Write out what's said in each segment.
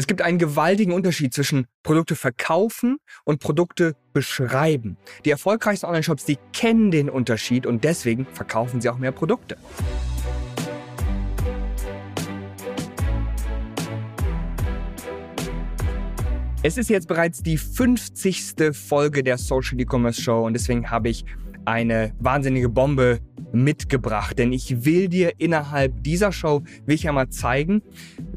Es gibt einen gewaltigen Unterschied zwischen Produkte verkaufen und Produkte beschreiben. Die erfolgreichsten Online-Shops, die kennen den Unterschied und deswegen verkaufen sie auch mehr Produkte. Es ist jetzt bereits die 50. Folge der Social E-Commerce Show und deswegen habe ich eine wahnsinnige Bombe mitgebracht, denn ich will dir innerhalb dieser Show will ich einmal zeigen,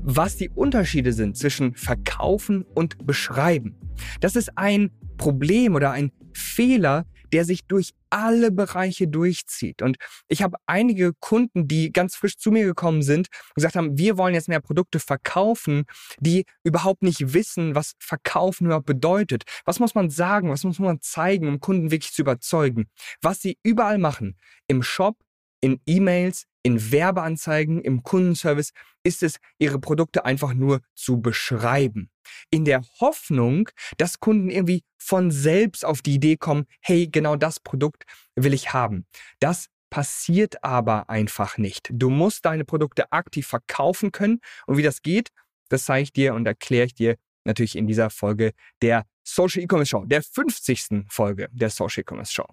was die Unterschiede sind zwischen verkaufen und beschreiben. Das ist ein Problem oder ein Fehler, der sich durch alle Bereiche durchzieht. Und ich habe einige Kunden, die ganz frisch zu mir gekommen sind und gesagt haben, wir wollen jetzt mehr Produkte verkaufen, die überhaupt nicht wissen, was verkaufen überhaupt bedeutet. Was muss man sagen? Was muss man zeigen, um Kunden wirklich zu überzeugen? Was sie überall machen. Im Shop, in E-Mails, in Werbeanzeigen, im Kundenservice ist es, ihre Produkte einfach nur zu beschreiben. In der Hoffnung, dass Kunden irgendwie von selbst auf die Idee kommen, hey, genau das Produkt will ich haben. Das passiert aber einfach nicht. Du musst deine Produkte aktiv verkaufen können. Und wie das geht, das zeige ich dir und erkläre ich dir natürlich in dieser Folge der Social E-Commerce Show, der 50. Folge der Social E-Commerce Show.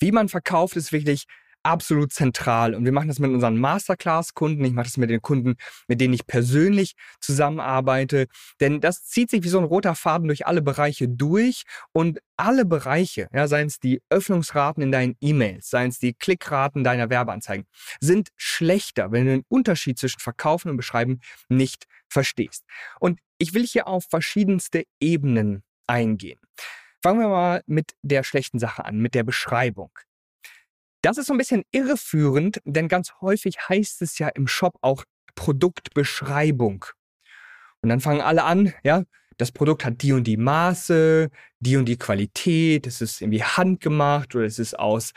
Wie man verkauft, ist wirklich absolut zentral. Und wir machen das mit unseren Masterclass-Kunden. Ich mache das mit den Kunden, mit denen ich persönlich zusammenarbeite. Denn das zieht sich wie so ein roter Faden durch alle Bereiche durch. Und alle Bereiche, ja, seien es die Öffnungsraten in deinen E-Mails, seien es die Klickraten deiner Werbeanzeigen, sind schlechter, wenn du den Unterschied zwischen Verkaufen und Beschreiben nicht verstehst. Und ich will hier auf verschiedenste Ebenen eingehen. Fangen wir mal mit der schlechten Sache an, mit der Beschreibung. Das ist so ein bisschen irreführend, denn ganz häufig heißt es ja im Shop auch Produktbeschreibung. Und dann fangen alle an, ja, das Produkt hat die und die Maße, die und die Qualität, es ist irgendwie handgemacht oder es ist aus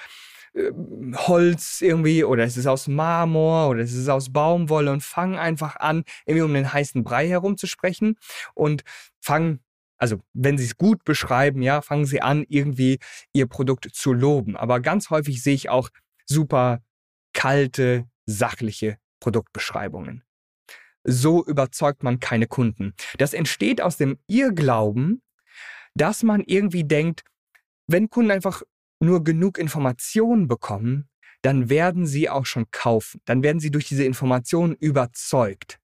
äh, Holz irgendwie oder es ist aus Marmor oder es ist aus Baumwolle und fangen einfach an, irgendwie um den heißen Brei herum zu sprechen und fangen also wenn Sie es gut beschreiben, ja, fangen Sie an, irgendwie Ihr Produkt zu loben. Aber ganz häufig sehe ich auch super kalte, sachliche Produktbeschreibungen. So überzeugt man keine Kunden. Das entsteht aus dem Irrglauben, dass man irgendwie denkt, wenn Kunden einfach nur genug Informationen bekommen, dann werden sie auch schon kaufen. Dann werden sie durch diese Informationen überzeugt.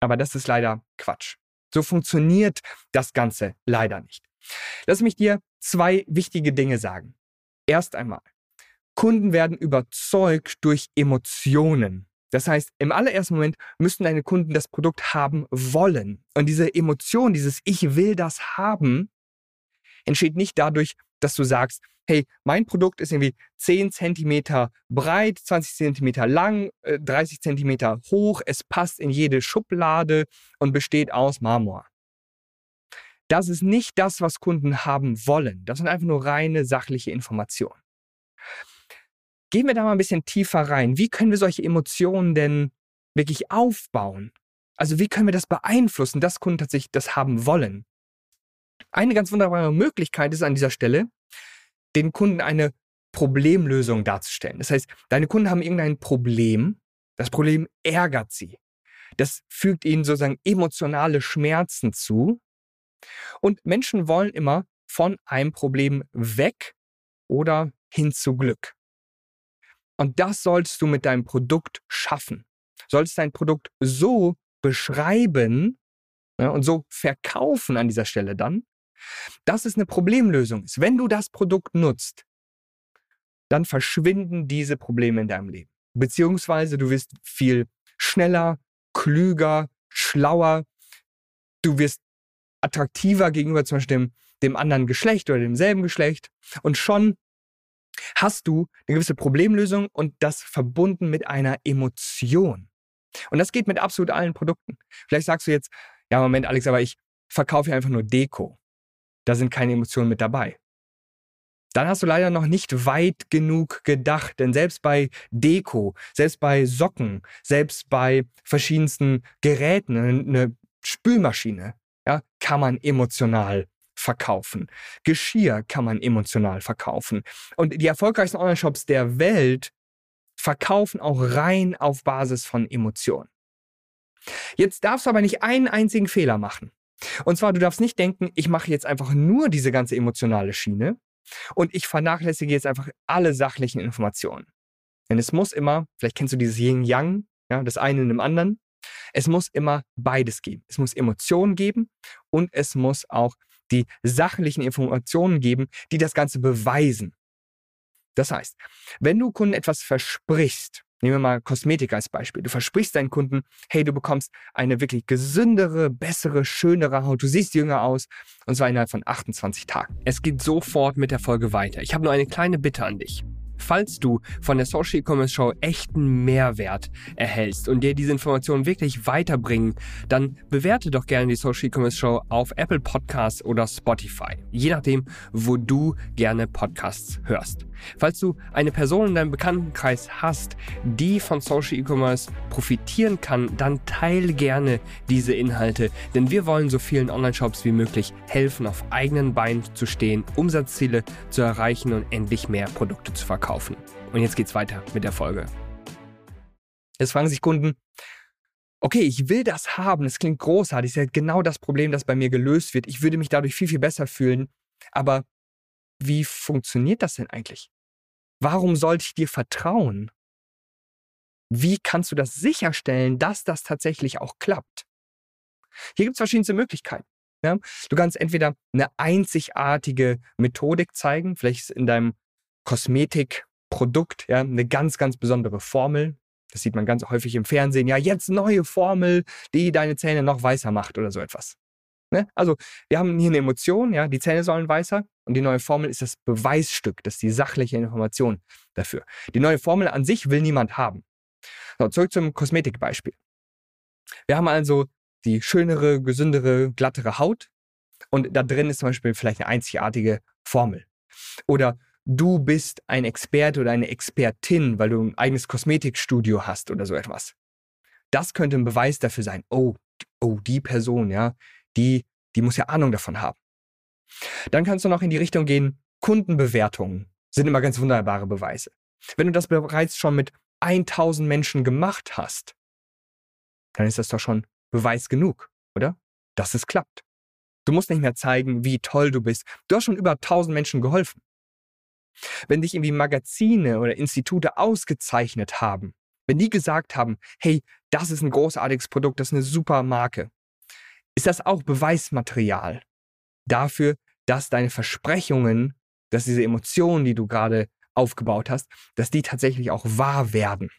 Aber das ist leider Quatsch. So funktioniert das Ganze leider nicht. Lass mich dir zwei wichtige Dinge sagen. Erst einmal, Kunden werden überzeugt durch Emotionen. Das heißt, im allerersten Moment müssten deine Kunden das Produkt haben wollen. Und diese Emotion, dieses Ich will das haben, entsteht nicht dadurch, dass du sagst, hey, mein Produkt ist irgendwie 10 cm breit, 20 cm lang, 30 äh, cm hoch, es passt in jede Schublade und besteht aus Marmor. Das ist nicht das, was Kunden haben wollen. Das sind einfach nur reine sachliche Informationen. Gehen wir da mal ein bisschen tiefer rein. Wie können wir solche Emotionen denn wirklich aufbauen? Also wie können wir das beeinflussen, dass Kunden tatsächlich das haben wollen? Eine ganz wunderbare Möglichkeit ist an dieser Stelle, den Kunden eine Problemlösung darzustellen. Das heißt, deine Kunden haben irgendein Problem, das Problem ärgert sie. Das fügt ihnen sozusagen emotionale Schmerzen zu. Und Menschen wollen immer von einem Problem weg oder hin zu Glück. Und das solltest du mit deinem Produkt schaffen. Solltest dein Produkt so beschreiben ja, und so verkaufen an dieser Stelle dann, dass es eine Problemlösung ist. Wenn du das Produkt nutzt, dann verschwinden diese Probleme in deinem Leben. Beziehungsweise du wirst viel schneller, klüger, schlauer. Du wirst attraktiver gegenüber zum Beispiel dem, dem anderen Geschlecht oder demselben Geschlecht. Und schon hast du eine gewisse Problemlösung und das verbunden mit einer Emotion. Und das geht mit absolut allen Produkten. Vielleicht sagst du jetzt, ja, Moment, Alex, aber ich verkaufe einfach nur Deko da sind keine Emotionen mit dabei. Dann hast du leider noch nicht weit genug gedacht, denn selbst bei Deko, selbst bei Socken, selbst bei verschiedensten Geräten, eine Spülmaschine, ja, kann man emotional verkaufen. Geschirr kann man emotional verkaufen. Und die erfolgreichsten Online-Shops der Welt verkaufen auch rein auf Basis von Emotionen. Jetzt darfst du aber nicht einen einzigen Fehler machen. Und zwar, du darfst nicht denken, ich mache jetzt einfach nur diese ganze emotionale Schiene und ich vernachlässige jetzt einfach alle sachlichen Informationen. Denn es muss immer, vielleicht kennst du dieses Yin-Yang, ja, das eine in dem anderen, es muss immer beides geben. Es muss Emotionen geben und es muss auch die sachlichen Informationen geben, die das Ganze beweisen. Das heißt, wenn du Kunden etwas versprichst, nehmen wir mal Kosmetik als Beispiel, du versprichst deinen Kunden, hey, du bekommst eine wirklich gesündere, bessere, schönere Haut, du siehst jünger aus und zwar innerhalb von 28 Tagen. Es geht sofort mit der Folge weiter. Ich habe nur eine kleine Bitte an dich. Falls du von der Social E-Commerce Show echten Mehrwert erhältst und dir diese Informationen wirklich weiterbringen, dann bewerte doch gerne die Social E-Commerce Show auf Apple Podcasts oder Spotify. Je nachdem, wo du gerne Podcasts hörst. Falls du eine Person in deinem Bekanntenkreis hast, die von Social E-Commerce profitieren kann, dann teile gerne diese Inhalte, denn wir wollen so vielen Online-Shops wie möglich helfen, auf eigenen Beinen zu stehen, Umsatzziele zu erreichen und endlich mehr Produkte zu verkaufen. Und jetzt geht's weiter mit der Folge. Jetzt fragen sich Kunden, okay, ich will das haben, das klingt großartig, das ist ja genau das Problem, das bei mir gelöst wird. Ich würde mich dadurch viel, viel besser fühlen, aber wie funktioniert das denn eigentlich? Warum sollte ich dir vertrauen? Wie kannst du das sicherstellen, dass das tatsächlich auch klappt? Hier gibt es verschiedenste Möglichkeiten. Ja? Du kannst entweder eine einzigartige Methodik zeigen, vielleicht in deinem Kosmetikprodukt ja, eine ganz, ganz besondere Formel. Das sieht man ganz häufig im Fernsehen. Ja, jetzt neue Formel, die deine Zähne noch weißer macht oder so etwas. Ne? Also, wir haben hier eine Emotion, ja, die Zähne sollen weißer und die neue Formel ist das Beweisstück, das ist die sachliche Information dafür. Die neue Formel an sich will niemand haben. So, zurück zum Kosmetikbeispiel. Wir haben also die schönere, gesündere, glattere Haut und da drin ist zum Beispiel vielleicht eine einzigartige Formel. Oder du bist ein Experte oder eine Expertin, weil du ein eigenes Kosmetikstudio hast oder so etwas. Das könnte ein Beweis dafür sein. Oh, oh, die Person, ja, die, die muss ja Ahnung davon haben. Dann kannst du noch in die Richtung gehen, Kundenbewertungen sind immer ganz wunderbare Beweise. Wenn du das bereits schon mit 1000 Menschen gemacht hast, dann ist das doch schon Beweis genug, oder? Dass es klappt. Du musst nicht mehr zeigen, wie toll du bist. Du hast schon über 1000 Menschen geholfen. Wenn dich irgendwie Magazine oder Institute ausgezeichnet haben, wenn die gesagt haben, hey, das ist ein großartiges Produkt, das ist eine super Marke, ist das auch Beweismaterial dafür, dass deine Versprechungen, dass diese Emotionen, die du gerade aufgebaut hast, dass die tatsächlich auch wahr werden.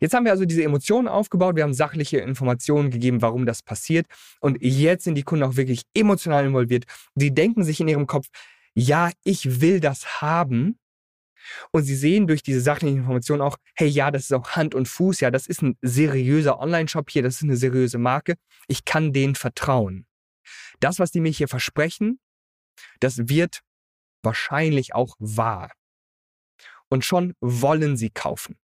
Jetzt haben wir also diese Emotionen aufgebaut, wir haben sachliche Informationen gegeben, warum das passiert und jetzt sind die Kunden auch wirklich emotional involviert. Die denken sich in ihrem Kopf, ja, ich will das haben und sie sehen durch diese sachlichen Informationen auch, hey, ja, das ist auch Hand und Fuß, ja, das ist ein seriöser Online-Shop hier, das ist eine seriöse Marke. Ich kann denen vertrauen. Das, was die mir hier versprechen, das wird wahrscheinlich auch wahr. Und schon wollen sie kaufen.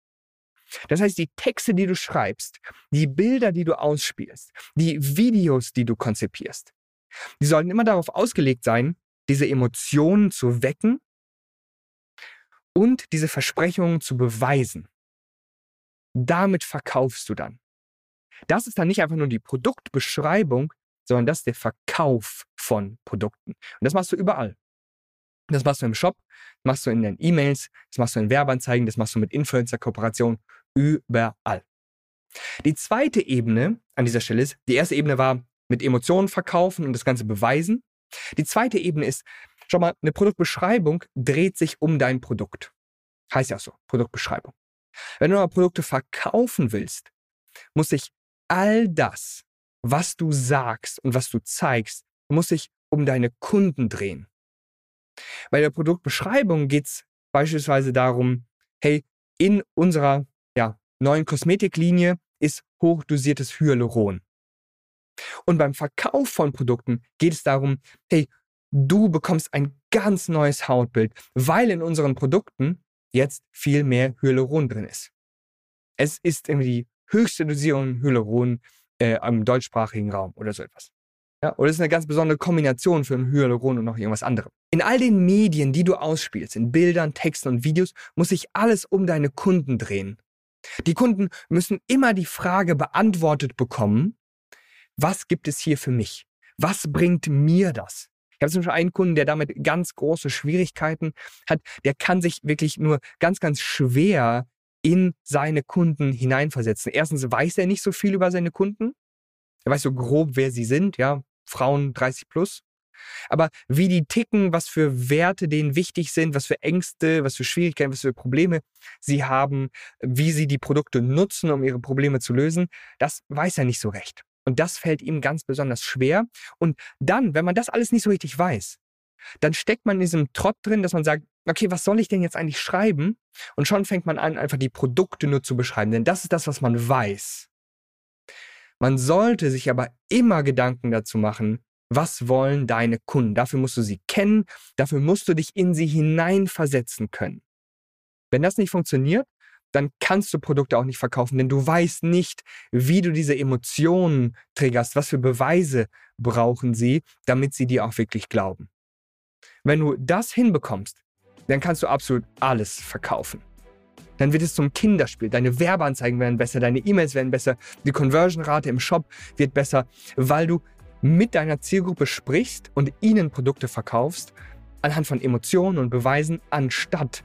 Das heißt, die Texte, die du schreibst, die Bilder, die du ausspielst, die Videos, die du konzipierst, die sollten immer darauf ausgelegt sein, diese Emotionen zu wecken und diese Versprechungen zu beweisen. Damit verkaufst du dann. Das ist dann nicht einfach nur die Produktbeschreibung, sondern das ist der Verkauf von Produkten. Und das machst du überall. Das machst du im Shop, das machst du in den E-Mails, das machst du in Werbeanzeigen, das machst du mit Influencer-Kooperationen, überall. Die zweite Ebene an dieser Stelle ist, die erste Ebene war mit Emotionen verkaufen und das Ganze beweisen. Die zweite Ebene ist, Schau mal, eine Produktbeschreibung dreht sich um dein Produkt. Heißt ja so, Produktbeschreibung. Wenn du aber Produkte verkaufen willst, muss sich all das, was du sagst und was du zeigst, muss sich um deine Kunden drehen. Bei der Produktbeschreibung geht es beispielsweise darum, hey, in unserer ja, neuen Kosmetiklinie ist hochdosiertes Hyaluron. Und beim Verkauf von Produkten geht es darum, hey, du bekommst ein ganz neues Hautbild, weil in unseren Produkten jetzt viel mehr Hyaluron drin ist. Es ist irgendwie die höchste Dosierung Hyaluron äh, im deutschsprachigen Raum oder so etwas. Ja, oder es ist eine ganz besondere Kombination für ein Hyaluron und noch irgendwas anderes. In all den Medien, die du ausspielst, in Bildern, Texten und Videos, muss sich alles um deine Kunden drehen. Die Kunden müssen immer die Frage beantwortet bekommen, was gibt es hier für mich? Was bringt mir das? Ich habe zum Beispiel einen Kunden, der damit ganz große Schwierigkeiten hat. Der kann sich wirklich nur ganz, ganz schwer in seine Kunden hineinversetzen. Erstens weiß er nicht so viel über seine Kunden. Er weiß so grob, wer sie sind, ja, Frauen 30 plus. Aber wie die ticken, was für Werte denen wichtig sind, was für Ängste, was für Schwierigkeiten, was für Probleme sie haben, wie sie die Produkte nutzen, um ihre Probleme zu lösen, das weiß er nicht so recht. Und das fällt ihm ganz besonders schwer. Und dann, wenn man das alles nicht so richtig weiß, dann steckt man in diesem Trott drin, dass man sagt, okay, was soll ich denn jetzt eigentlich schreiben? Und schon fängt man an, einfach die Produkte nur zu beschreiben, denn das ist das, was man weiß. Man sollte sich aber immer Gedanken dazu machen, was wollen deine Kunden? Dafür musst du sie kennen, dafür musst du dich in sie hineinversetzen können. Wenn das nicht funktioniert, dann kannst du Produkte auch nicht verkaufen, denn du weißt nicht, wie du diese Emotionen triggerst, was für Beweise brauchen sie, damit sie dir auch wirklich glauben. Wenn du das hinbekommst, dann kannst du absolut alles verkaufen. Dann wird es zum Kinderspiel. Deine Werbeanzeigen werden besser, deine E-Mails werden besser, die Conversion-Rate im Shop wird besser, weil du mit deiner Zielgruppe sprichst und ihnen Produkte verkaufst, anhand von Emotionen und Beweisen, anstatt